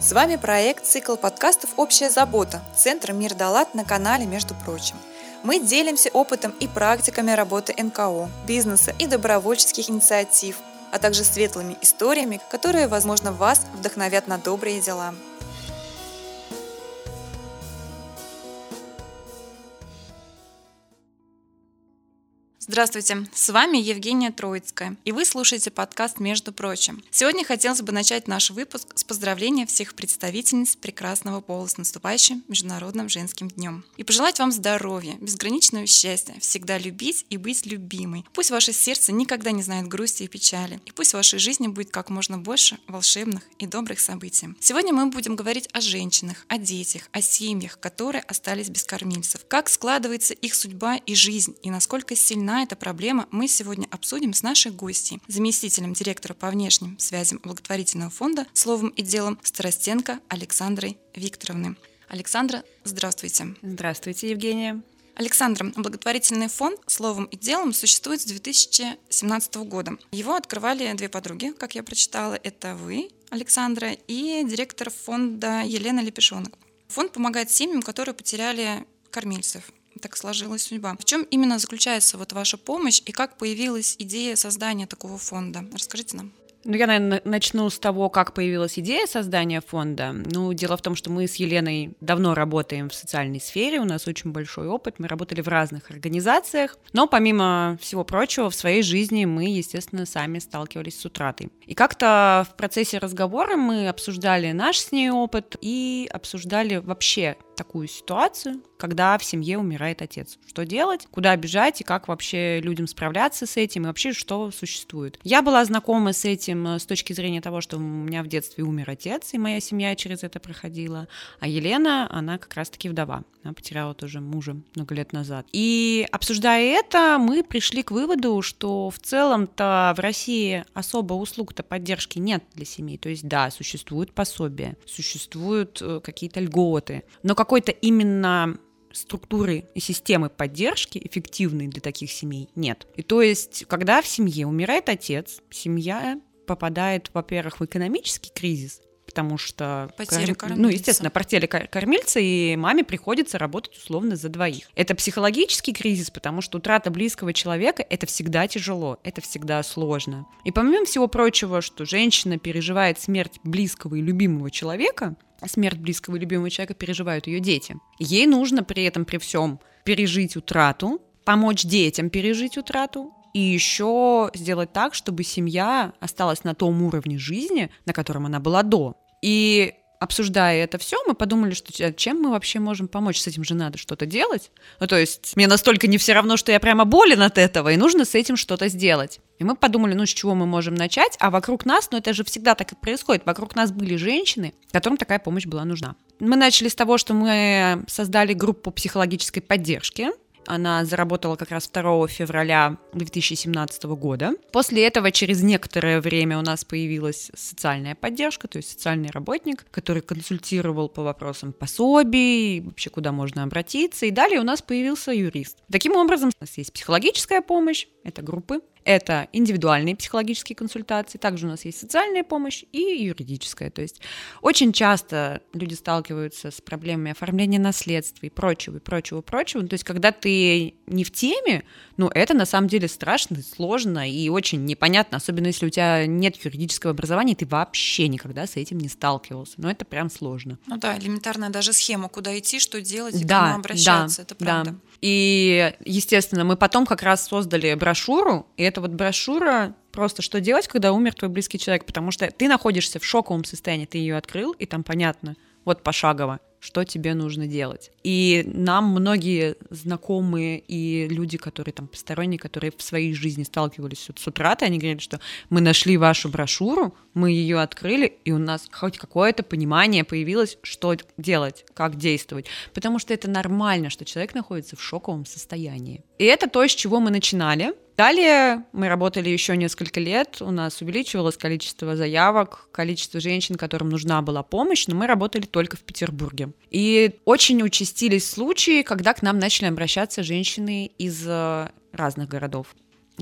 С вами проект «Цикл подкастов «Общая забота» Центра «Мир Далат» на канале «Между прочим». Мы делимся опытом и практиками работы НКО, бизнеса и добровольческих инициатив, а также светлыми историями, которые, возможно, вас вдохновят на добрые дела. Здравствуйте, с вами Евгения Троицкая, и вы слушаете подкаст «Между прочим». Сегодня хотелось бы начать наш выпуск с поздравления всех представительниц прекрасного пола с наступающим Международным женским днем. И пожелать вам здоровья, безграничного счастья, всегда любить и быть любимой. Пусть ваше сердце никогда не знает грусти и печали, и пусть в вашей жизни будет как можно больше волшебных и добрых событий. Сегодня мы будем говорить о женщинах, о детях, о семьях, которые остались без кормильцев, как складывается их судьба и жизнь, и насколько сильна эта проблема, мы сегодня обсудим с нашей гостьей, заместителем директора по внешним связям благотворительного фонда «Словом и делом» Старостенко Александрой Викторовны. Александра, здравствуйте. Здравствуйте, Евгения. Александра, благотворительный фонд «Словом и делом» существует с 2017 года. Его открывали две подруги, как я прочитала. Это вы, Александра, и директор фонда Елена Лепешонок. Фонд помогает семьям, которые потеряли кормильцев так сложилась судьба. В чем именно заключается вот ваша помощь и как появилась идея создания такого фонда? Расскажите нам. Ну, я, наверное, начну с того, как появилась идея создания фонда. Ну, дело в том, что мы с Еленой давно работаем в социальной сфере, у нас очень большой опыт, мы работали в разных организациях, но помимо всего прочего, в своей жизни мы, естественно, сами сталкивались с утратой. И как-то в процессе разговора мы обсуждали наш с ней опыт и обсуждали вообще такую ситуацию, когда в семье умирает отец. Что делать, куда бежать и как вообще людям справляться с этим и вообще что существует. Я была знакома с этим э, с точки зрения того, что у меня в детстве умер отец, и моя семья через это проходила. А Елена, она как раз-таки вдова. Она потеряла тоже мужа много лет назад. И обсуждая это, мы пришли к выводу, что в целом-то в России особо услуг-то поддержки нет для семей. То есть да, существуют пособия, существуют э, какие-то льготы, но как какой-то именно структуры и системы поддержки эффективной для таких семей нет. И то есть, когда в семье умирает отец, семья попадает, во-первых, в экономический кризис, потому что... Потеря кор... Ну, естественно, потеря кормильца, и маме приходится работать условно за двоих. Это психологический кризис, потому что утрата близкого человека — это всегда тяжело, это всегда сложно. И помимо всего прочего, что женщина переживает смерть близкого и любимого человека, смерть близкого и любимого человека переживают ее дети. Ей нужно при этом, при всем, пережить утрату, помочь детям пережить утрату, и еще сделать так, чтобы семья осталась на том уровне жизни, на котором она была до. И обсуждая это все, мы подумали, что чем мы вообще можем помочь, с этим же надо что-то делать. Ну, то есть мне настолько не все равно, что я прямо болен от этого, и нужно с этим что-то сделать. И мы подумали, ну, с чего мы можем начать, а вокруг нас, ну, это же всегда так и происходит, вокруг нас были женщины, которым такая помощь была нужна. Мы начали с того, что мы создали группу психологической поддержки, она заработала как раз 2 февраля 2017 года. После этого через некоторое время у нас появилась социальная поддержка, то есть социальный работник, который консультировал по вопросам пособий, вообще куда можно обратиться. И далее у нас появился юрист. Таким образом, у нас есть психологическая помощь, это группы, это индивидуальные психологические консультации, также у нас есть социальная помощь и юридическая. То есть очень часто люди сталкиваются с проблемами оформления наследства и прочего, и прочего, прочего. То есть когда ты не в теме, ну это на самом деле страшно, сложно и очень непонятно, особенно если у тебя нет юридического образования, и ты вообще никогда с этим не сталкивался. Но это прям сложно. Ну да, элементарная даже схема, куда идти, что делать и да, к кому обращаться, да, это правда. Да. И, естественно, мы потом как раз создали брошюру, и эта вот брошюра просто что делать, когда умер твой близкий человек, потому что ты находишься в шоковом состоянии, ты ее открыл, и там понятно, вот пошагово, что тебе нужно делать. И нам многие знакомые и люди, которые там посторонние, которые в своей жизни сталкивались с утратой, они говорят, что мы нашли вашу брошюру, мы ее открыли, и у нас хоть какое-то понимание появилось, что делать, как действовать. Потому что это нормально, что человек находится в шоковом состоянии. И это то, с чего мы начинали. Далее мы работали еще несколько лет, у нас увеличивалось количество заявок, количество женщин, которым нужна была помощь, но мы работали только в Петербурге. И очень участились случаи, когда к нам начали обращаться женщины из э, разных городов.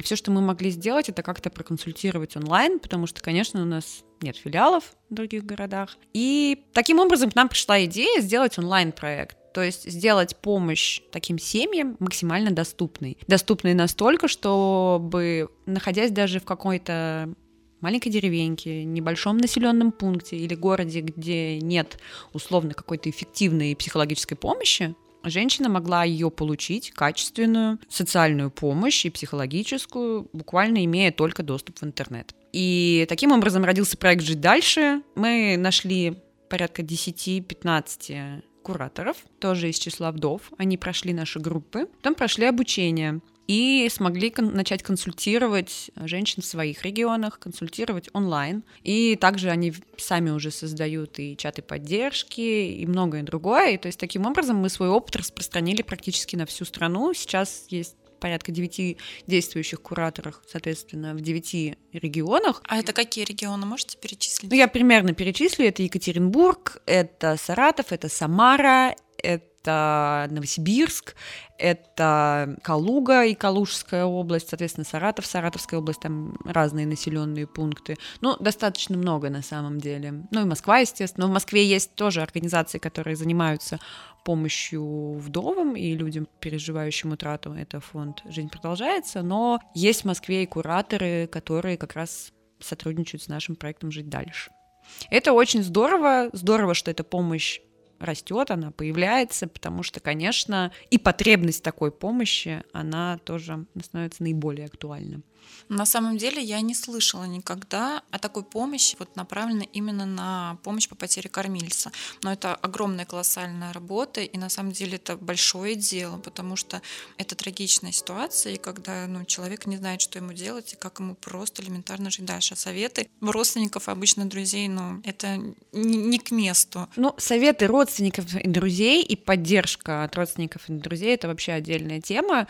все, что мы могли сделать, это как-то проконсультировать онлайн, потому что, конечно, у нас нет филиалов в других городах. И таким образом к нам пришла идея сделать онлайн-проект. То есть сделать помощь таким семьям максимально доступной. Доступной настолько, чтобы, находясь даже в какой-то маленькой деревеньке, небольшом населенном пункте или городе, где нет условно какой-то эффективной психологической помощи, женщина могла ее получить, качественную социальную помощь и психологическую, буквально имея только доступ в интернет. И таким образом родился проект «Жить дальше». Мы нашли порядка 10-15 кураторов, тоже из числа вдов. Они прошли наши группы, потом прошли обучение и смогли кон- начать консультировать женщин в своих регионах, консультировать онлайн. И также они сами уже создают и чаты поддержки, и многое другое. И то есть таким образом мы свой опыт распространили практически на всю страну. Сейчас есть порядка девяти действующих кураторов, соответственно, в девяти регионах. А это какие регионы можете перечислить? Ну, я примерно перечислю. Это Екатеринбург, это Саратов, это Самара, это Новосибирск, это Калуга и Калужская область, соответственно, Саратов, Саратовская область, там разные населенные пункты. Ну, достаточно много на самом деле. Ну и Москва, естественно. Но в Москве есть тоже организации, которые занимаются помощью вдовам и людям, переживающим утрату. Это фонд «Жизнь продолжается», но есть в Москве и кураторы, которые как раз сотрудничают с нашим проектом «Жить дальше». Это очень здорово, здорово, что эта помощь растет, она появляется, потому что, конечно, и потребность такой помощи, она тоже становится наиболее актуальна. На самом деле я не слышала никогда о такой помощи, вот направленной именно на помощь по потере кормильца. Но это огромная колоссальная работа, и на самом деле это большое дело, потому что это трагичная ситуация, и когда ну, человек не знает, что ему делать, и как ему просто элементарно жить дальше. А советы родственников, обычно друзей, ну, это не к месту. Ну, советы родственников и друзей и поддержка от родственников и друзей — это вообще отдельная тема,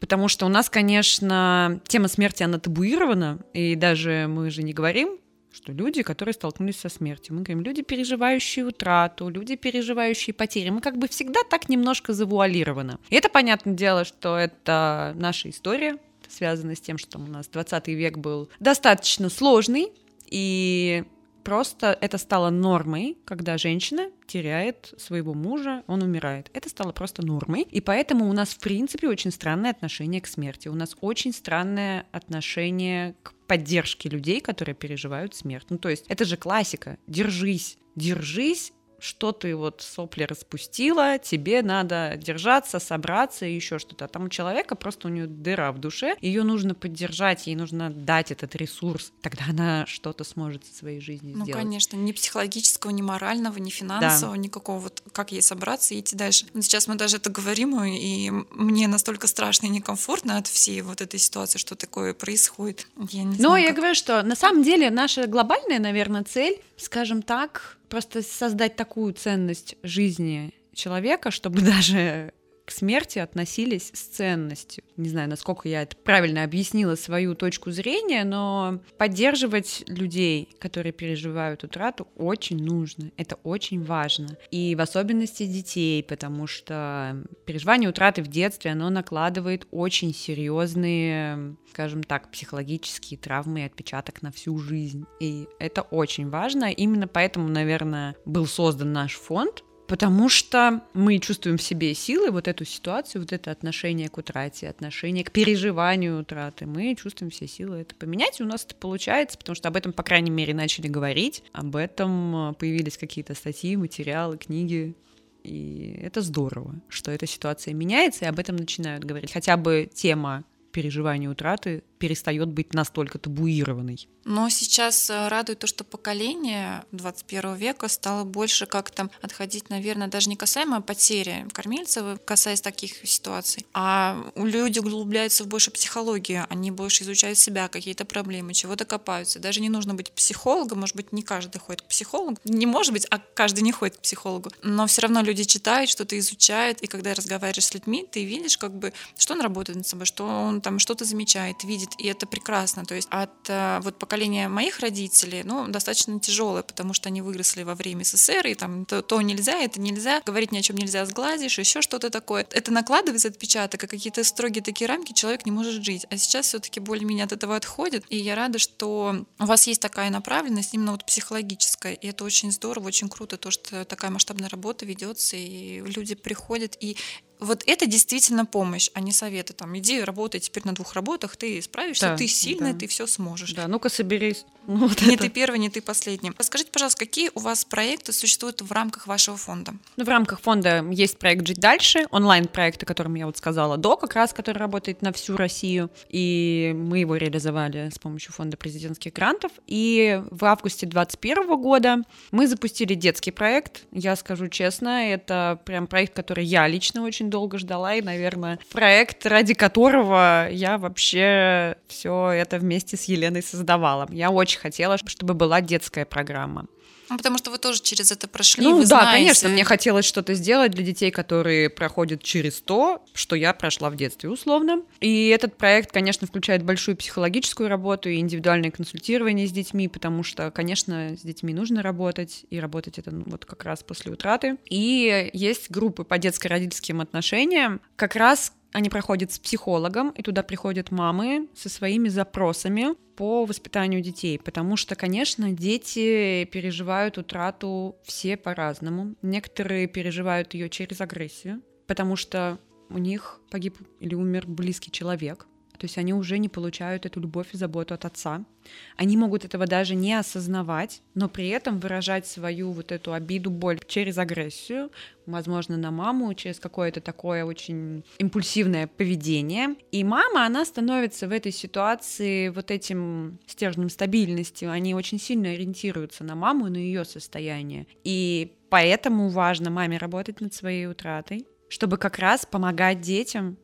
потому что у нас, конечно, тема смерти, она табуирована, и даже мы же не говорим, что люди, которые столкнулись со смертью. Мы говорим, люди, переживающие утрату, люди, переживающие потери. Мы как бы всегда так немножко завуалированы. И это, понятное дело, что это наша история, связана с тем, что у нас 20 век был достаточно сложный, и просто это стало нормой, когда женщина теряет своего мужа, он умирает. Это стало просто нормой. И поэтому у нас, в принципе, очень странное отношение к смерти. У нас очень странное отношение к поддержке людей, которые переживают смерть. Ну, то есть это же классика. Держись, держись, что ты вот сопли распустила, тебе надо держаться, собраться и еще что-то. А там у человека просто у нее дыра в душе, ее нужно поддержать, ей нужно дать этот ресурс, тогда она что-то сможет со своей жизнью ну, сделать. Ну, конечно, ни психологического, ни морального, ни финансового, да. никакого вот как ей собраться и идти дальше. Сейчас мы даже это говорим, и мне настолько страшно и некомфортно от всей вот этой ситуации, что такое происходит. Я не знаю, Но как... я говорю, что на самом деле наша глобальная, наверное, цель, скажем так, просто создать такую ценность жизни человека, чтобы даже к смерти относились с ценностью. Не знаю, насколько я это правильно объяснила свою точку зрения, но поддерживать людей, которые переживают утрату, очень нужно. Это очень важно. И в особенности детей, потому что переживание утраты в детстве, оно накладывает очень серьезные, скажем так, психологические травмы и отпечаток на всю жизнь. И это очень важно. Именно поэтому, наверное, был создан наш фонд, Потому что мы чувствуем в себе силы, вот эту ситуацию, вот это отношение к утрате, отношение к переживанию утраты. Мы чувствуем все силы это поменять, и у нас это получается, потому что об этом, по крайней мере, начали говорить, об этом э, появились какие-то статьи, материалы, книги. И это здорово, что эта ситуация меняется, и об этом начинают говорить. Хотя бы тема переживания утраты перестает быть настолько табуированной. Но сейчас э, радует то, что поколение 21 века стало больше как-то отходить, наверное, даже не касаемо потери кормильцев, касаясь таких ситуаций, а люди углубляются в больше психологию, они больше изучают себя, какие-то проблемы, чего-то копаются. Даже не нужно быть психологом, может быть, не каждый ходит к психологу, не может быть, а каждый не ходит к психологу, но все равно люди читают, что-то изучают, и когда разговариваешь с людьми, ты видишь, как бы, что он работает над собой, что он там что-то замечает, видит видит, и это прекрасно. То есть от э, вот поколения моих родителей, ну, достаточно тяжелое, потому что они выросли во время СССР, и там то, то нельзя, это нельзя, говорить ни о чем нельзя, сгладишь, еще что-то такое. Это накладывается отпечаток, и какие-то строгие такие рамки человек не может жить. А сейчас все-таки более-менее от этого отходит, и я рада, что у вас есть такая направленность именно вот психологическая, и это очень здорово, очень круто, то, что такая масштабная работа ведется, и люди приходят, и вот это действительно помощь, а не советы. Там, иди работай теперь на двух работах, ты справишься, да, ты сильная, да. ты все сможешь. Да, ну-ка соберись. Ну, вот не это. ты первый, не ты последний. Расскажите, пожалуйста, какие у вас проекты существуют в рамках вашего фонда? Ну, в рамках фонда есть проект «Жить дальше», онлайн-проект, о котором я вот сказала до, как раз, который работает на всю Россию. И мы его реализовали с помощью фонда президентских грантов. И в августе 2021 года мы запустили детский проект. Я скажу честно, это прям проект, который я лично очень долго ждала, и, наверное, проект, ради которого я вообще все это вместе с Еленой создавала. Я очень очень хотела, чтобы была детская программа. Ну, потому что вы тоже через это прошли. Ну да, знаете. конечно, мне хотелось что-то сделать для детей, которые проходят через то, что я прошла в детстве условно. И этот проект, конечно, включает большую психологическую работу и индивидуальное консультирование с детьми, потому что, конечно, с детьми нужно работать, и работать это ну, вот как раз после утраты. И есть группы по детско-родительским отношениям, как раз они проходят с психологом, и туда приходят мамы со своими запросами по воспитанию детей, потому что, конечно, дети переживают утрату все по-разному. Некоторые переживают ее через агрессию, потому что у них погиб или умер близкий человек, то есть они уже не получают эту любовь и заботу от отца. Они могут этого даже не осознавать, но при этом выражать свою вот эту обиду, боль через агрессию, возможно, на маму, через какое-то такое очень импульсивное поведение. И мама, она становится в этой ситуации вот этим стержнем стабильности. Они очень сильно ориентируются на маму и на ее состояние. И поэтому важно маме работать над своей утратой, чтобы как раз помогать детям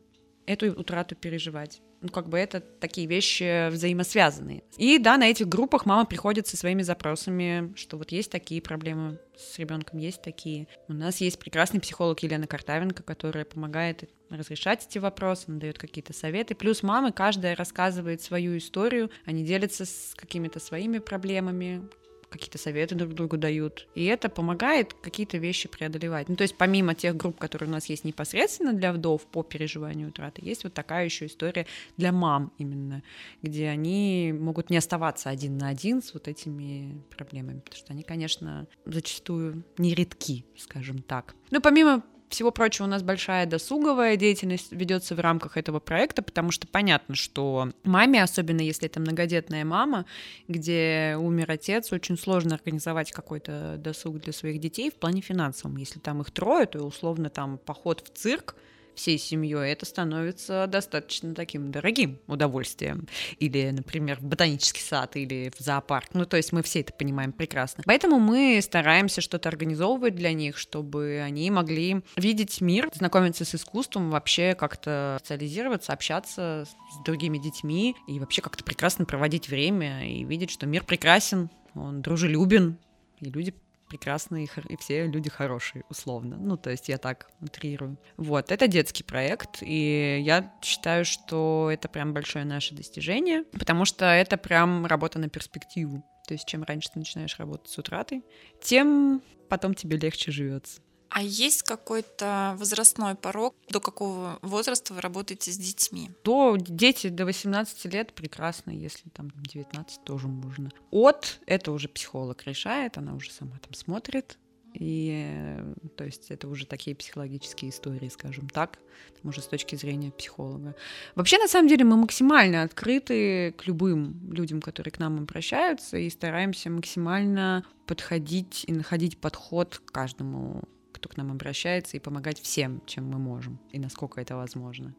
эту утрату переживать ну, как бы это такие вещи взаимосвязанные. И да, на этих группах мама приходит со своими запросами, что вот есть такие проблемы с ребенком, есть такие. У нас есть прекрасный психолог Елена Картавенко, которая помогает разрешать эти вопросы, она дает какие-то советы. Плюс мамы, каждая рассказывает свою историю, они делятся с какими-то своими проблемами, какие-то советы друг другу дают. И это помогает какие-то вещи преодолевать. Ну, то есть помимо тех групп, которые у нас есть непосредственно для вдов по переживанию утраты, есть вот такая еще история для мам именно, где они могут не оставаться один на один с вот этими проблемами, потому что они, конечно, зачастую нередки, скажем так. Ну, помимо всего прочего, у нас большая досуговая деятельность ведется в рамках этого проекта, потому что понятно, что маме, особенно если это многодетная мама, где умер отец, очень сложно организовать какой-то досуг для своих детей в плане финансовом. Если там их трое, то условно там поход в цирк — всей семьей, это становится достаточно таким дорогим удовольствием. Или, например, в ботанический сад или в зоопарк. Ну, то есть мы все это понимаем прекрасно. Поэтому мы стараемся что-то организовывать для них, чтобы они могли видеть мир, знакомиться с искусством, вообще как-то социализироваться, общаться с другими детьми и вообще как-то прекрасно проводить время и видеть, что мир прекрасен, он дружелюбен, и люди прекрасные, и все люди хорошие, условно. Ну, то есть я так утрирую. Вот, это детский проект, и я считаю, что это прям большое наше достижение, потому что это прям работа на перспективу. То есть чем раньше ты начинаешь работать с утратой, тем потом тебе легче живется. А есть какой-то возрастной порог, до какого возраста вы работаете с детьми? До дети до 18 лет прекрасно, если там 19 тоже можно. От это уже психолог решает, она уже сама там смотрит, и то есть это уже такие психологические истории, скажем так, уже с точки зрения психолога. Вообще, на самом деле, мы максимально открыты к любым людям, которые к нам обращаются, и стараемся максимально подходить и находить подход к каждому кто к нам обращается, и помогать всем, чем мы можем, и насколько это возможно.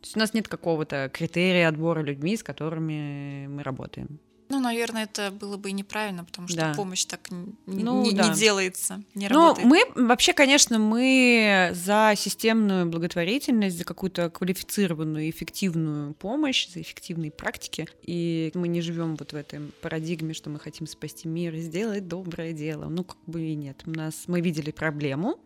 То есть у нас нет какого-то критерия отбора людьми, с которыми мы работаем. Ну, наверное, это было бы и неправильно, потому что да. помощь так не, ну, не, да. не делается, не ну, работает. мы вообще, конечно, мы за системную благотворительность, за какую-то квалифицированную, эффективную помощь, за эффективные практики. И мы не живем вот в этой парадигме, что мы хотим спасти мир и сделать доброе дело. Ну, как бы и нет. У нас мы видели проблему,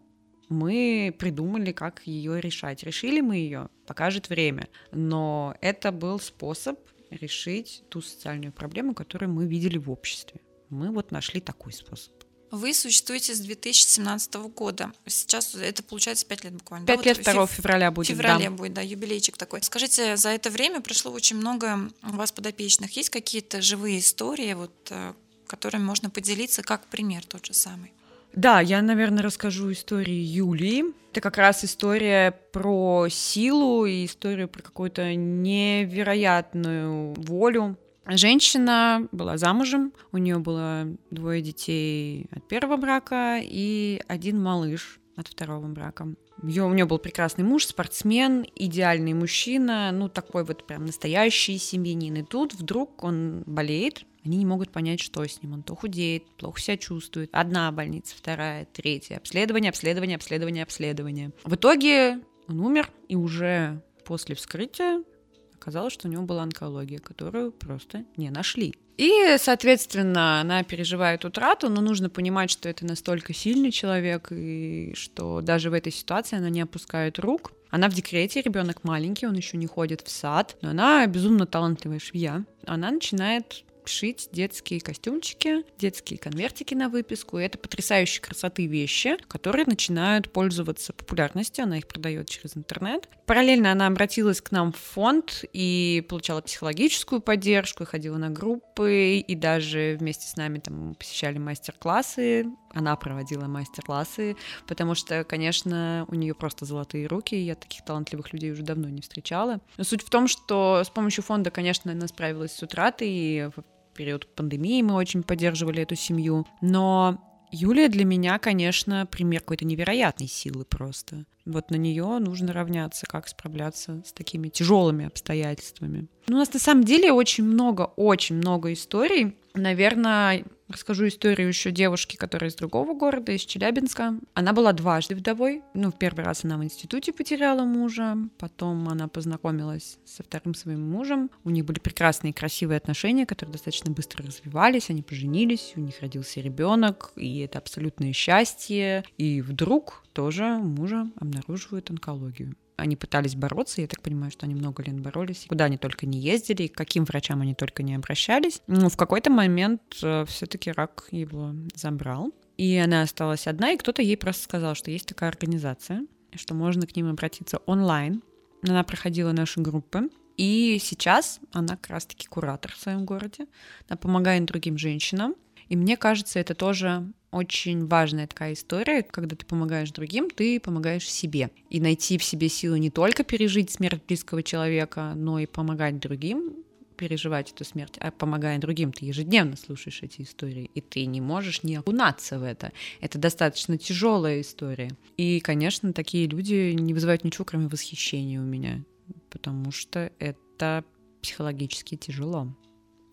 мы придумали, как ее решать. Решили мы ее, покажет время. Но это был способ решить ту социальную проблему, которую мы видели в обществе. Мы вот нашли такой способ. Вы существуете с 2017 года. Сейчас это получается 5 лет буквально. 5 да? лет вот 2 февраля будет. В феврале да. будет, да, юбилейчик такой. Скажите, за это время прошло очень много у вас подопечных. Есть какие-то живые истории, вот, э, которыми можно поделиться, как пример тот же самый? Да, я, наверное, расскажу историю Юлии. Это как раз история про силу и историю про какую-то невероятную волю, Женщина была замужем, у нее было двое детей от первого брака и один малыш от второго брака. Ее, у нее был прекрасный муж, спортсмен, идеальный мужчина, ну такой вот прям настоящий семьянин. И тут вдруг он болеет, они не могут понять, что с ним. Он то худеет, плохо себя чувствует. Одна больница, вторая, третья. Обследование, обследование, обследование, обследование. В итоге он умер, и уже после вскрытия Оказалось, что у него была онкология, которую просто не нашли. И, соответственно, она переживает утрату, но нужно понимать, что это настолько сильный человек, и что даже в этой ситуации она не опускает рук. Она в декрете, ребенок маленький, он еще не ходит в сад, но она безумно талантливая швея. Она начинает шить детские костюмчики, детские конвертики на выписку. Это потрясающей красоты вещи, которые начинают пользоваться популярностью. Она их продает через интернет. Параллельно она обратилась к нам в фонд и получала психологическую поддержку, ходила на группы, и даже вместе с нами там посещали мастер-классы. Она проводила мастер-классы, потому что, конечно, у нее просто золотые руки, и я таких талантливых людей уже давно не встречала. Но суть в том, что с помощью фонда, конечно, она справилась с утратой, и период пандемии мы очень поддерживали эту семью. Но Юлия для меня, конечно, пример какой-то невероятной силы просто. Вот на нее нужно равняться, как справляться с такими тяжелыми обстоятельствами. Ну, у нас на самом деле очень много, очень много историй. Наверное, Расскажу историю еще девушки, которая из другого города, из Челябинска. Она была дважды вдовой. Ну, в первый раз она в институте потеряла мужа, потом она познакомилась со вторым своим мужем. У них были прекрасные, красивые отношения, которые достаточно быстро развивались. Они поженились, у них родился ребенок, и это абсолютное счастье. И вдруг тоже мужа обнаруживают онкологию они пытались бороться, я так понимаю, что они много лет боролись, куда они только не ездили, к каким врачам они только не обращались. Но в какой-то момент э, все-таки рак его забрал, и она осталась одна, и кто-то ей просто сказал, что есть такая организация, что можно к ним обратиться онлайн. Она проходила наши группы, и сейчас она как раз-таки куратор в своем городе. Она помогает другим женщинам. И мне кажется, это тоже очень важная такая история, когда ты помогаешь другим, ты помогаешь себе. И найти в себе силу не только пережить смерть близкого человека, но и помогать другим переживать эту смерть, а помогая другим, ты ежедневно слушаешь эти истории, и ты не можешь не окунаться в это. Это достаточно тяжелая история. И, конечно, такие люди не вызывают ничего, кроме восхищения у меня, потому что это психологически тяжело.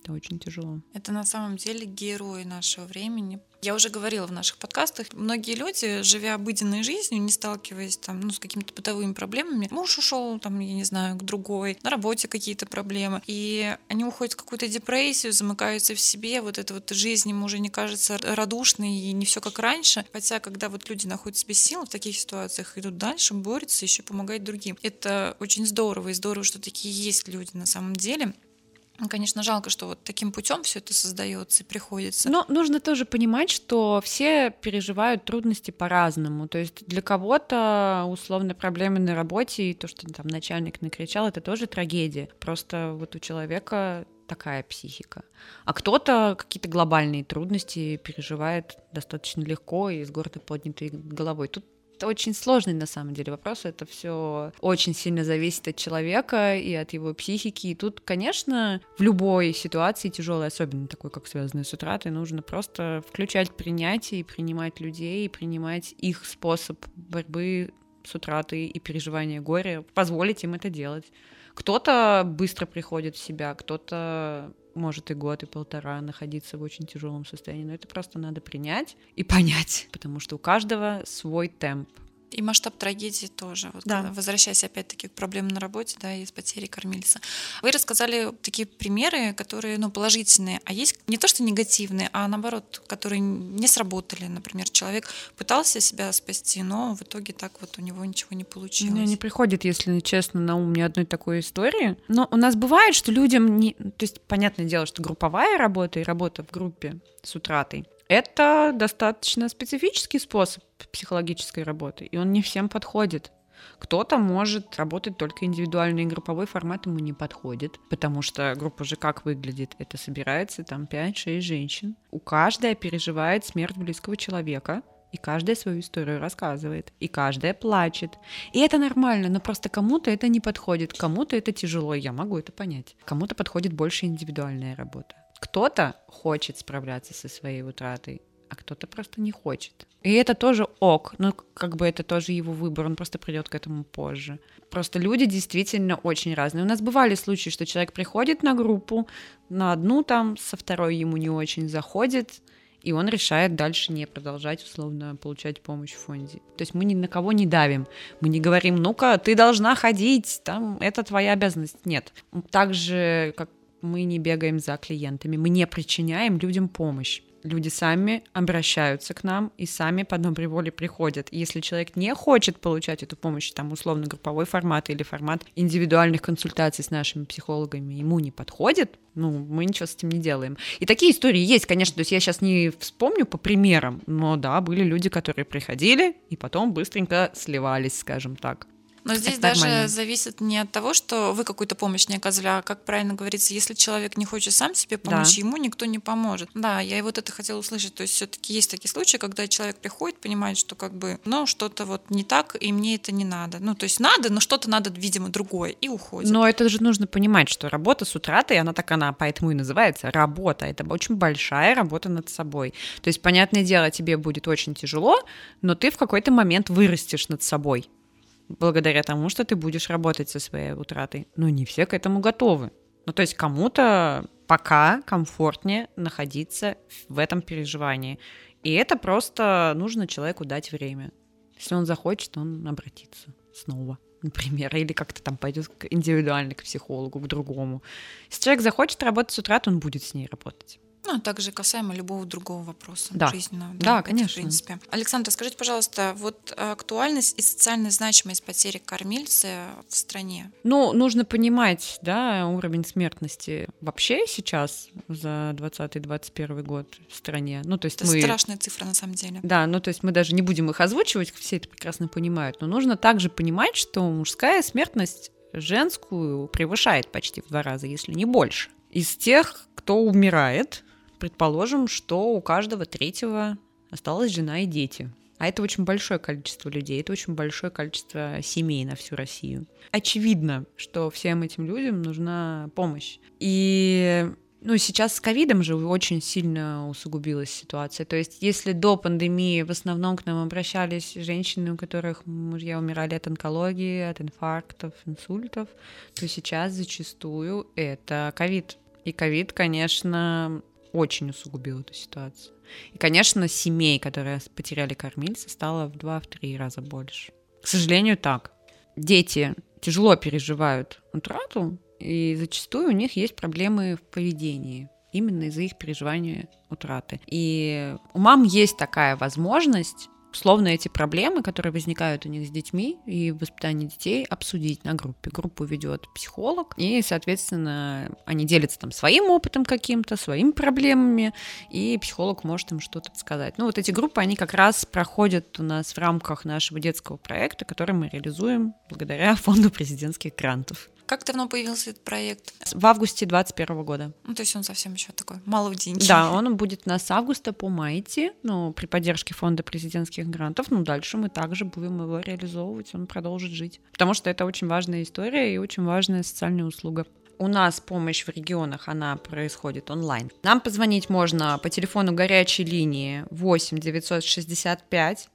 Это очень тяжело. Это на самом деле герои нашего времени. Я уже говорила в наших подкастах, многие люди, живя обыденной жизнью, не сталкиваясь там, ну, с какими-то бытовыми проблемами, муж ушел, там, я не знаю, к другой, на работе какие-то проблемы, и они уходят в какую-то депрессию, замыкаются в себе, вот эта вот жизнь им уже не кажется радушной и не все как раньше. Хотя, когда вот люди находят себе силы в таких ситуациях, идут дальше, борются, еще помогают другим. Это очень здорово, и здорово, что такие есть люди на самом деле. Конечно, жалко, что вот таким путем все это создается и приходится. Но нужно тоже понимать, что все переживают трудности по-разному. То есть для кого-то условно проблемы на работе и то, что там начальник накричал, это тоже трагедия. Просто вот у человека такая психика. А кто-то какие-то глобальные трудности переживает достаточно легко и с гордо поднятой головой. Тут это очень сложный на самом деле вопрос. Это все очень сильно зависит от человека и от его психики. И тут, конечно, в любой ситуации тяжелой, особенно такой, как связанной с утратой, нужно просто включать принятие и принимать людей, и принимать их способ борьбы с утратой и переживания горя, позволить им это делать. Кто-то быстро приходит в себя, кто-то может и год, и полтора находиться в очень тяжелом состоянии. Но это просто надо принять и понять, потому что у каждого свой темп. И масштаб трагедии тоже. Вот Да. Возвращаясь опять-таки к проблемам на работе, да, и с потерей кормильца. Вы рассказали такие примеры, которые, ну, положительные, а есть не то, что негативные, а наоборот, которые не сработали. Например, человек пытался себя спасти, но в итоге так вот у него ничего не получилось. Мне не приходит, если честно, на ум ни одной такой истории. Но у нас бывает, что людям не... То есть, понятное дело, что групповая работа и работа в группе с утратой это достаточно специфический способ психологической работы, и он не всем подходит. Кто-то может работать только индивидуально, и групповой формат ему не подходит, потому что группа же как выглядит? Это собирается там 5-6 женщин. У каждой переживает смерть близкого человека, и каждая свою историю рассказывает, и каждая плачет. И это нормально, но просто кому-то это не подходит, кому-то это тяжело, я могу это понять. Кому-то подходит больше индивидуальная работа. Кто-то хочет справляться со своей утратой, а кто-то просто не хочет. И это тоже ок, ну как бы это тоже его выбор, он просто придет к этому позже. Просто люди действительно очень разные. У нас бывали случаи, что человек приходит на группу, на одну там, со второй ему не очень заходит, и он решает дальше не продолжать условно получать помощь в фонде. То есть мы ни на кого не давим, мы не говорим, ну-ка, ты должна ходить, там, это твоя обязанность. Нет. Так же, как мы не бегаем за клиентами, мы не причиняем людям помощь. Люди сами обращаются к нам и сами по доброй воле приходят. И если человек не хочет получать эту помощь, там условно групповой формат или формат индивидуальных консультаций с нашими психологами ему не подходит, ну, мы ничего с этим не делаем. И такие истории есть, конечно, то есть я сейчас не вспомню по примерам, но да, были люди, которые приходили и потом быстренько сливались, скажем так. Но здесь Это даже нормально. зависит не от того, что вы какую-то помощь не оказывали, а как правильно говорится, если человек не хочет сам себе помочь, Да. ему никто не поможет. Да, я и вот это хотела услышать. То есть все-таки есть такие случаи, когда человек приходит, понимает, что как бы, ну, что-то вот не так, и мне это не надо. Ну, то есть надо, но что-то надо, видимо, другое, и уходит. Но это же нужно понимать, что работа с утратой, она так она поэтому и называется работа. Это очень большая работа над собой. То есть, понятное дело, тебе будет очень тяжело, но ты в какой-то момент вырастешь над собой благодаря тому, что ты будешь работать со своей утратой. Но не все к этому готовы. Ну, то есть кому-то пока комфортнее находиться в этом переживании. И это просто нужно человеку дать время. Если он захочет, он обратится снова, например, или как-то там пойдет индивидуально к психологу, к другому. Если человек захочет работать с утратой, он будет с ней работать. Ну, а также касаемо любого другого вопроса Да. жизненного. Да, это конечно. В принципе. Александр, скажите, пожалуйста, вот актуальность и социальная значимость потери кормильца в стране. Ну, нужно понимать, да, уровень смертности вообще сейчас за 20-21 год в стране. Ну, то есть Это мы... страшная цифра на самом деле. Да, ну то есть мы даже не будем их озвучивать, все это прекрасно понимают, но нужно также понимать, что мужская смертность женскую превышает почти в два раза, если не больше. Из тех, кто умирает, предположим, что у каждого третьего осталась жена и дети. А это очень большое количество людей, это очень большое количество семей на всю Россию. Очевидно, что всем этим людям нужна помощь. И ну, сейчас с ковидом же очень сильно усугубилась ситуация. То есть, если до пандемии в основном к нам обращались женщины, у которых мужья умирали от онкологии, от инфарктов, инсультов, то сейчас зачастую это ковид. И ковид, конечно, очень усугубил эту ситуацию. И, конечно, семей, которые потеряли кормильца, стало в два-три раза больше. К сожалению, так. Дети тяжело переживают утрату, и зачастую у них есть проблемы в поведении именно из-за их переживания утраты. И у мам есть такая возможность условно эти проблемы, которые возникают у них с детьми и в воспитании детей, обсудить на группе. Группу ведет психолог, и, соответственно, они делятся там своим опытом каким-то, своими проблемами, и психолог может им что-то сказать. Ну, вот эти группы, они как раз проходят у нас в рамках нашего детского проекта, который мы реализуем благодаря фонду президентских грантов. Как давно появился этот проект? В августе 2021 года. Ну, то есть он совсем еще такой молоденький. Да, он будет у нас с августа по май идти, ну, при поддержке фонда президентских грантов. Ну, дальше мы также будем его реализовывать, он продолжит жить. Потому что это очень важная история и очень важная социальная услуга. У нас помощь в регионах, она происходит онлайн. Нам позвонить можно по телефону горячей линии 8 965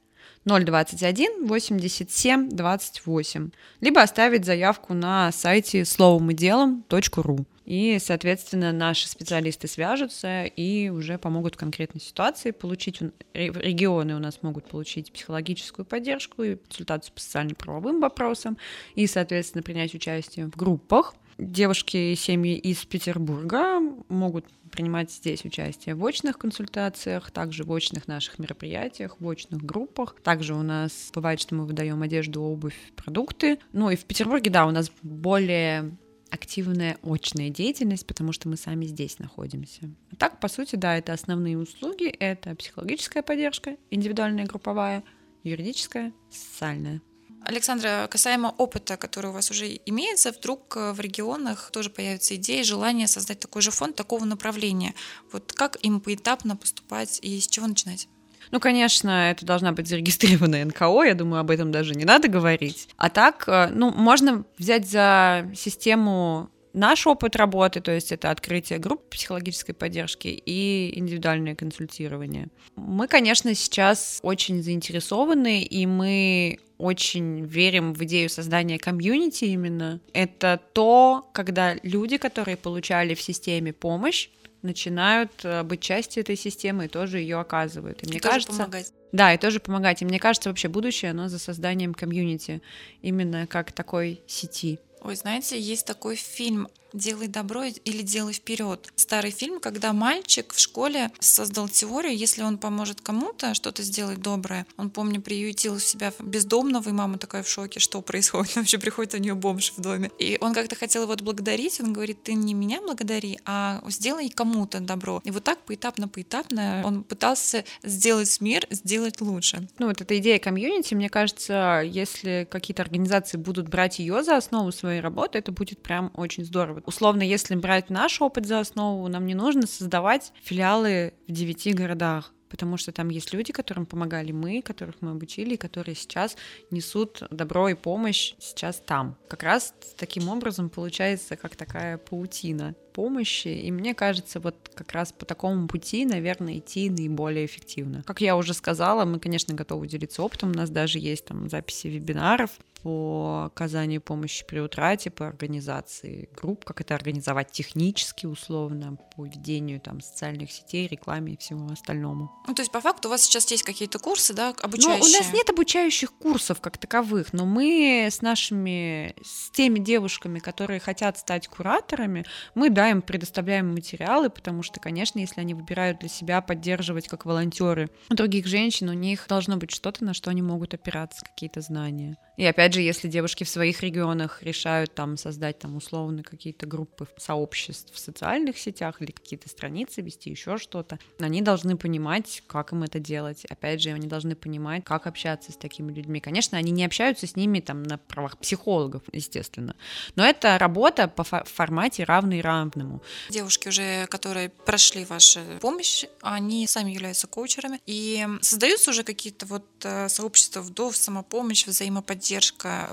021 87 28, либо оставить заявку на сайте словом и делом.ру. И, соответственно, наши специалисты свяжутся и уже помогут в конкретной ситуации получить, регионы у нас могут получить психологическую поддержку и консультацию по социально-правовым вопросам, и, соответственно, принять участие в группах. Девушки и семьи из Петербурга могут принимать здесь участие в очных консультациях, также в очных наших мероприятиях, в очных группах. Также у нас бывает, что мы выдаем одежду, обувь, продукты. Ну и в Петербурге, да, у нас более активная очная деятельность, потому что мы сами здесь находимся. А так, по сути, да, это основные услуги. Это психологическая поддержка, индивидуальная, групповая, юридическая, социальная. Александра, касаемо опыта, который у вас уже имеется, вдруг э, в регионах тоже появится идея, желание создать такой же фонд такого направления. Вот как им поэтапно поступать и с чего начинать? Ну, конечно, это должна быть зарегистрированная НКО, я думаю, об этом даже не надо говорить. А так, э, ну, можно взять за систему наш опыт работы, то есть это открытие групп психологической поддержки и индивидуальное консультирование. Мы, конечно, сейчас очень заинтересованы, и мы очень верим в идею создания комьюнити именно. Это то, когда люди, которые получали в системе помощь, начинают э, быть частью этой системы и тоже ее оказывают. И, и мне кажется, помогать. Да, и тоже помогать. И мне кажется, вообще будущее, оно за созданием комьюнити, именно как такой сети. Ой, знаете, есть такой фильм «Делай добро» или «Делай вперед». Старый фильм, когда мальчик в школе создал теорию, если он поможет кому-то что-то сделать доброе, он, помню, приютил себя бездомного, и мама такая в шоке, что происходит, вообще приходит у нее бомж в доме. И он как-то хотел его отблагодарить, он говорит, ты не меня благодари, а сделай кому-то добро. И вот так поэтапно, поэтапно он пытался сделать мир, сделать лучше. Ну вот эта идея комьюнити, мне кажется, если какие-то организации будут брать ее за основу своей работы, это будет прям очень здорово условно, если брать наш опыт за основу, нам не нужно создавать филиалы в девяти городах потому что там есть люди, которым помогали мы, которых мы обучили, которые сейчас несут добро и помощь сейчас там. Как раз таким образом получается как такая паутина помощи, и мне кажется, вот как раз по такому пути, наверное, идти наиболее эффективно. Как я уже сказала, мы, конечно, готовы делиться опытом, у нас даже есть там записи вебинаров, по оказанию помощи при утрате, по организации групп, как это организовать технически условно, по ведению там социальных сетей, рекламе и всему остальному. Ну, то есть по факту у вас сейчас есть какие-то курсы, да, обучающие? Ну, у нас нет обучающих курсов как таковых, но мы с нашими, с теми девушками, которые хотят стать кураторами, мы, да, им предоставляем материалы, потому что, конечно, если они выбирают для себя поддерживать как волонтеры других женщин, у них должно быть что-то, на что они могут опираться, какие-то знания. И опять же, если девушки в своих регионах решают там создать там условно какие-то группы сообществ в социальных сетях или какие-то страницы вести, еще что-то, они должны понимать, как им это делать. Опять же, они должны понимать, как общаться с такими людьми. Конечно, они не общаются с ними там на правах психологов, естественно, но это работа по формате равный равному. Девушки уже, которые прошли вашу помощь, они сами являются коучерами, и создаются уже какие-то вот э, сообщества вдов, самопомощь, взаимоподдержка, поддержка,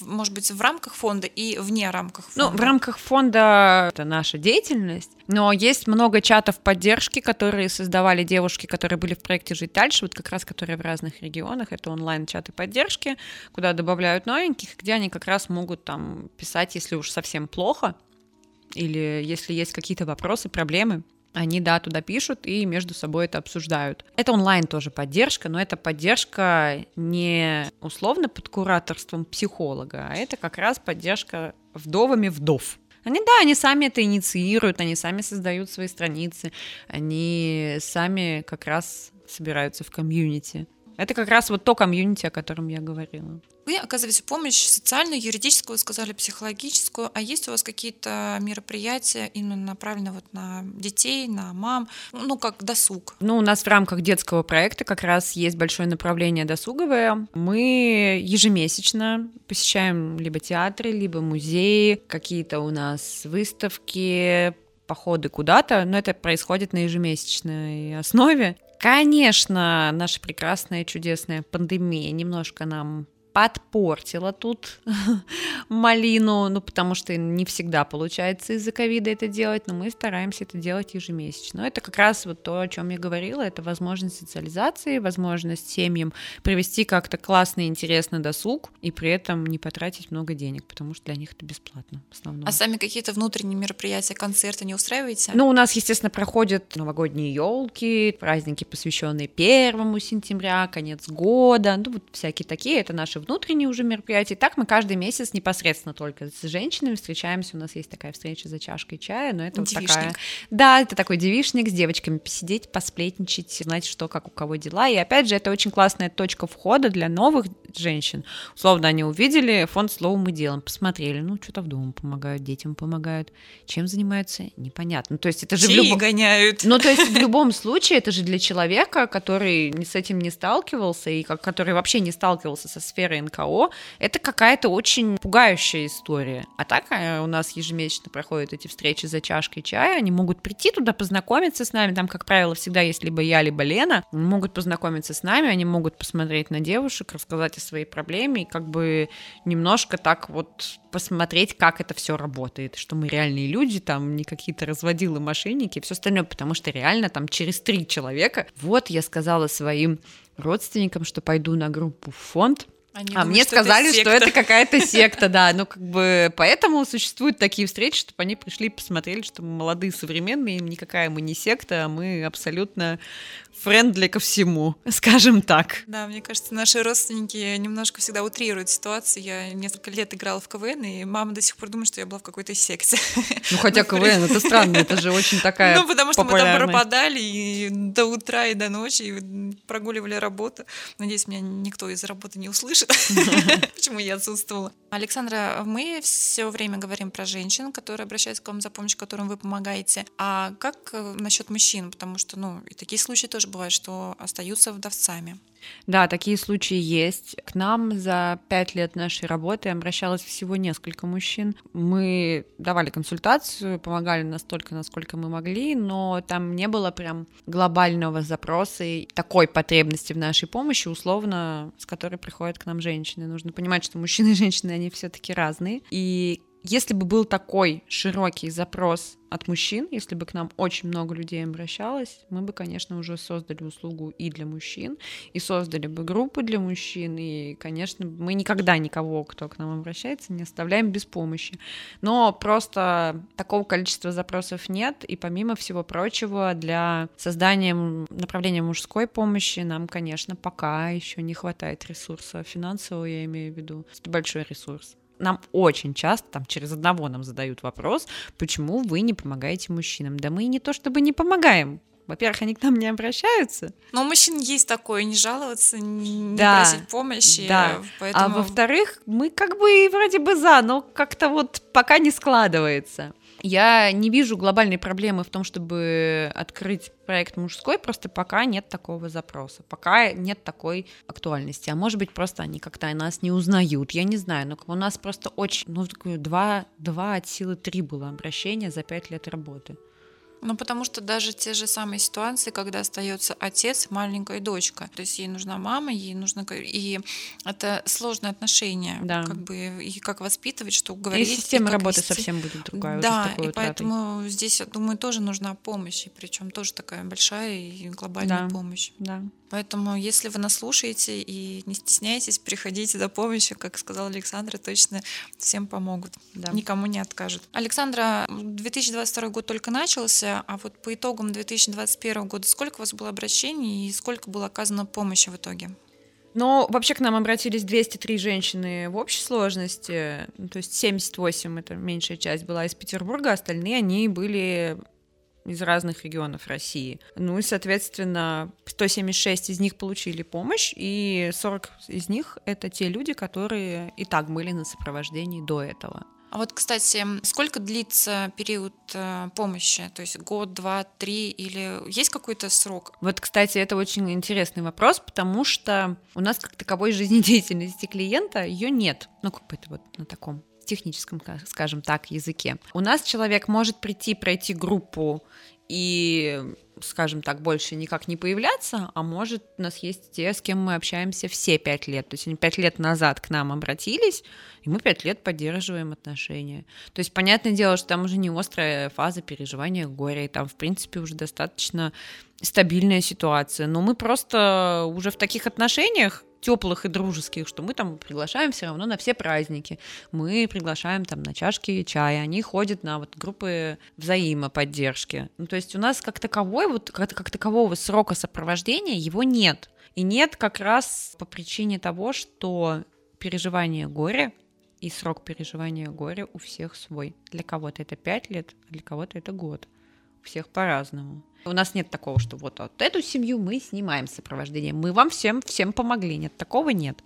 может быть, в рамках фонда и вне рамках фонда? Ну, в рамках фонда это наша деятельность, но есть много чатов поддержки, которые создавали девушки, которые были в проекте «Жить дальше», вот как раз которые в разных регионах, это онлайн-чаты поддержки, куда добавляют новеньких, где они как раз могут там писать, если уж совсем плохо, или если есть какие-то вопросы, проблемы, они, да, туда пишут и между собой это обсуждают. Это онлайн тоже поддержка, но это поддержка не условно под кураторством психолога, а это как раз поддержка вдовами вдов. Они, да, они сами это инициируют, они сами создают свои страницы, они сами как раз собираются в комьюнити. Это как раз вот то комьюнити, о котором я говорила. Вы оказываете помощь социальную, юридическую, вы сказали, психологическую. А есть у вас какие-то мероприятия именно направленные вот на детей, на мам, ну, как досуг? Ну, у нас в рамках детского проекта как раз есть большое направление досуговое. Мы ежемесячно посещаем либо театры, либо музеи, какие-то у нас выставки, походы куда-то, но это происходит на ежемесячной основе. Конечно, наша прекрасная, чудесная пандемия немножко нам подпортила тут малину, ну, потому что не всегда получается из-за ковида это делать, но мы стараемся это делать ежемесячно. Но это как раз вот то, о чем я говорила, это возможность социализации, возможность семьям привести как-то классный, интересный досуг и при этом не потратить много денег, потому что для них это бесплатно в основном. А сами какие-то внутренние мероприятия, концерты не устраиваете? Ну, у нас, естественно, проходят новогодние елки, праздники, посвященные первому сентября, конец года, ну, вот всякие такие, это наши внутренние уже мероприятия. так мы каждый месяц непосредственно только с женщинами встречаемся, у нас есть такая встреча за чашкой чая, но это девишник. вот такая... Да, это такой девишник с девочками посидеть, посплетничать, знать, что, как у кого дела, и опять же, это очень классная точка входа для новых женщин. Условно, они увидели фонд «Слово мы делаем», посмотрели, ну, что-то в дому помогают, детям помогают, чем занимаются, непонятно. То есть это же Чьи в любом... гоняют. Ну, то есть в любом случае это же для человека, который с этим не сталкивался и который вообще не сталкивался со сферой НКО, это какая-то очень пугающая история. А так э, у нас ежемесячно проходят эти встречи за чашкой чая, они могут прийти туда, познакомиться с нами, там, как правило, всегда есть либо я, либо Лена, могут познакомиться с нами, они могут посмотреть на девушек, рассказать о своей проблеме и как бы немножко так вот посмотреть, как это все работает, что мы реальные люди, там не какие-то разводилы, мошенники и все остальное, потому что реально там через три человека, вот я сказала своим родственникам, что пойду на группу фонд, они а думают, мне что сказали, это что это какая-то секта, да. Ну, как бы поэтому существуют такие встречи, чтобы они пришли и посмотрели, что мы молодые, современные, никакая мы не секта, а мы абсолютно френдли ко всему, скажем так. Да, мне кажется, наши родственники немножко всегда утрируют ситуацию. Я несколько лет играла в КВН, и мама до сих пор думает, что я была в какой-то секте. Ну, хотя КВН, это странно, это же очень такая Ну, потому что мы там пропадали и до утра, и до ночи, и прогуливали работу. Надеюсь, меня никто из работы не услышит, почему я отсутствовала. Александра, мы все время говорим про женщин, которые обращаются к вам за помощью, которым вы помогаете. А как э, насчет мужчин? Потому что, ну, и такие случаи тоже бывают, что остаются вдовцами. Да, такие случаи есть. К нам за пять лет нашей работы обращалось всего несколько мужчин. Мы давали консультацию, помогали настолько, насколько мы могли, но там не было прям глобального запроса и такой потребности в нашей помощи, условно, с которой приходят к нам женщины. Нужно понимать, что мужчины и женщины, они все-таки разные. И если бы был такой широкий запрос от мужчин, если бы к нам очень много людей обращалось, мы бы, конечно, уже создали услугу и для мужчин, и создали бы группы для мужчин, и, конечно, мы никогда никого, кто к нам обращается, не оставляем без помощи. Но просто такого количества запросов нет, и помимо всего прочего, для создания направления мужской помощи нам, конечно, пока еще не хватает ресурса финансового, я имею в виду. Это большой ресурс нам очень часто, там, через одного нам задают вопрос, почему вы не помогаете мужчинам? Да мы не то чтобы не помогаем, во-первых, они к нам не обращаются. Но у мужчин есть такое, не жаловаться, не да, просить помощи. Да. Поэтому... А во-вторых, мы как бы вроде бы за, но как-то вот пока не складывается. Я не вижу глобальной проблемы в том, чтобы открыть проект мужской, просто пока нет такого запроса, пока нет такой актуальности. А может быть, просто они как-то нас не узнают, я не знаю. Но у нас просто очень, ну, два, два от силы три было обращения за пять лет работы. Ну, потому что даже те же самые ситуации, когда остается отец, маленькая дочка, то есть ей нужна мама, ей нужно... И это сложное отношение, да. как бы, и как воспитывать, что говорить. И система и работы вести. совсем будет другая. Да, и поэтому здесь, я думаю, тоже нужна помощь, и причем тоже такая большая и глобальная да. помощь. Да. Поэтому, если вы нас слушаете и не стесняйтесь, приходите за помощью, как сказал Александра, точно всем помогут, да. никому не откажут. Александра, 2022 год только начался, а вот по итогам 2021 года сколько у вас было обращений и сколько было оказано помощи в итоге? Но вообще к нам обратились 203 женщины в общей сложности, то есть 78 это меньшая часть была из Петербурга, остальные они были из разных регионов России. Ну и, соответственно, 176 из них получили помощь, и 40 из них — это те люди, которые и так были на сопровождении до этого. А вот, кстати, сколько длится период э, помощи? То есть год, два, три или есть какой-то срок? Вот, кстати, это очень интересный вопрос, потому что у нас как таковой жизнедеятельности клиента ее нет. Ну, как бы это вот на таком техническом, скажем так, языке. У нас человек может прийти, пройти группу и скажем так, больше никак не появляться, а может, у нас есть те, с кем мы общаемся все пять лет. То есть они пять лет назад к нам обратились, и мы пять лет поддерживаем отношения. То есть, понятное дело, что там уже не острая фаза переживания горя, и там, в принципе, уже достаточно стабильная ситуация. Но мы просто уже в таких отношениях, теплых и дружеских, что мы там приглашаем все равно на все праздники. Мы приглашаем там на чашки чая, они ходят на вот группы взаимоподдержки. Ну, то есть у нас как таковой, вот как, как такового срока сопровождения его нет. И нет как раз по причине того, что переживание горя и срок переживания горя у всех свой. Для кого-то это 5 лет, а для кого-то это год. У всех по-разному. У нас нет такого, что вот, вот эту семью мы снимаем сопровождение. Мы вам всем, всем помогли. Нет, такого нет.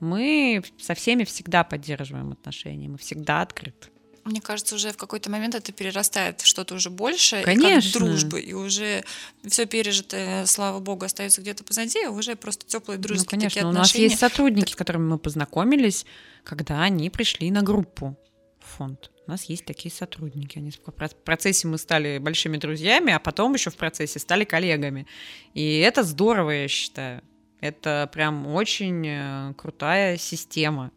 Мы со всеми всегда поддерживаем отношения, мы всегда открыты. Мне кажется, уже в какой-то момент это перерастает что-то уже большее, Конечно. как дружбы, и уже все пережитое, слава богу, остается где-то позади, а уже просто теплые дружеские ну, конечно, такие у отношения. нас есть сотрудники, с которыми мы познакомились, когда они пришли на группу в фонд. У нас есть такие сотрудники. Они в процессе мы стали большими друзьями, а потом еще в процессе стали коллегами. И это здорово, я считаю. Это прям очень э, крутая система.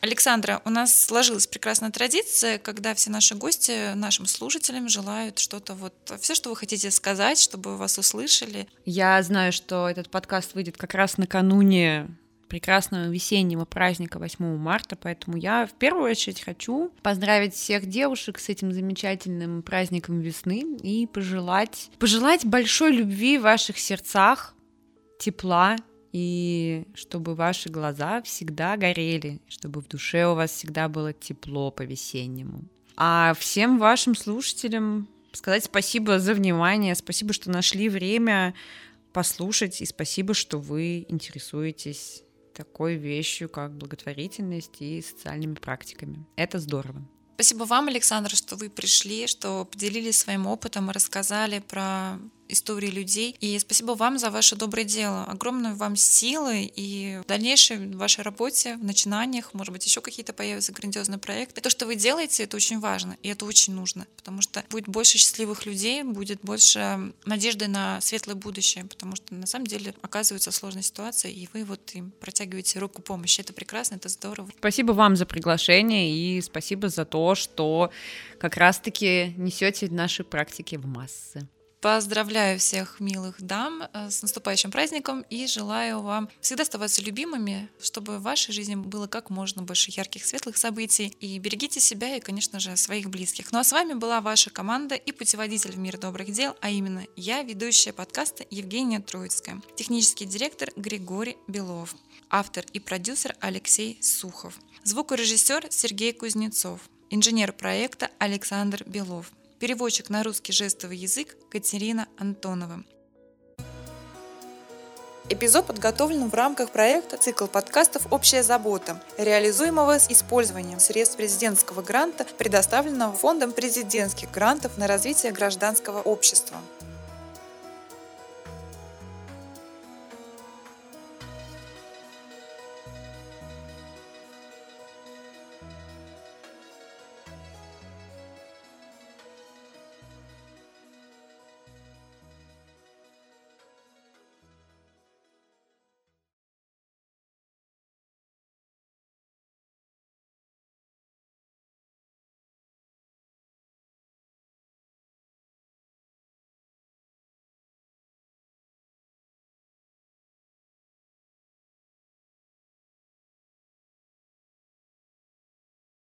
Александра, у нас сложилась прекрасная традиция, когда все наши гости нашим слушателям желают что-то вот, все, что вы хотите сказать, чтобы вас услышали. Я знаю, что этот подкаст выйдет как раз накануне прекрасного весеннего праздника 8 марта, поэтому я в первую очередь хочу поздравить всех девушек с этим замечательным праздником весны и пожелать, пожелать большой любви в ваших сердцах, тепла и чтобы ваши глаза всегда горели, чтобы в душе у вас всегда было тепло по-весеннему. А всем вашим слушателям сказать спасибо за внимание, спасибо, что нашли время послушать, и спасибо, что вы интересуетесь такой вещью, как благотворительность и социальными практиками. Это здорово. Спасибо вам, Александр, что вы пришли, что поделились своим опытом и рассказали про истории людей. И спасибо вам за ваше доброе дело. Огромной вам силы и в дальнейшей вашей работе, в начинаниях, может быть, еще какие-то появятся грандиозные проекты. То, что вы делаете, это очень важно, и это очень нужно, потому что будет больше счастливых людей, будет больше надежды на светлое будущее, потому что на самом деле оказывается сложная ситуация, и вы вот им протягиваете руку помощи. Это прекрасно, это здорово. Спасибо вам за приглашение и спасибо за то, что как раз-таки несете наши практики в массы. Поздравляю всех милых дам э, с наступающим праздником и желаю вам всегда оставаться любимыми, чтобы в вашей жизни было как можно больше ярких, светлых событий. И берегите себя и, конечно же, своих близких. Ну а с вами была ваша команда и путеводитель в мир добрых дел, а именно я, ведущая подкаста Евгения Троицкая, технический директор Григорий Белов, автор и продюсер Алексей Сухов, звукорежиссер Сергей Кузнецов, инженер проекта Александр Белов. Переводчик на русский жестовый язык Катерина Антонова. Эпизод подготовлен в рамках проекта «Цикл подкастов «Общая забота», реализуемого с использованием средств президентского гранта, предоставленного Фондом президентских грантов на развитие гражданского общества.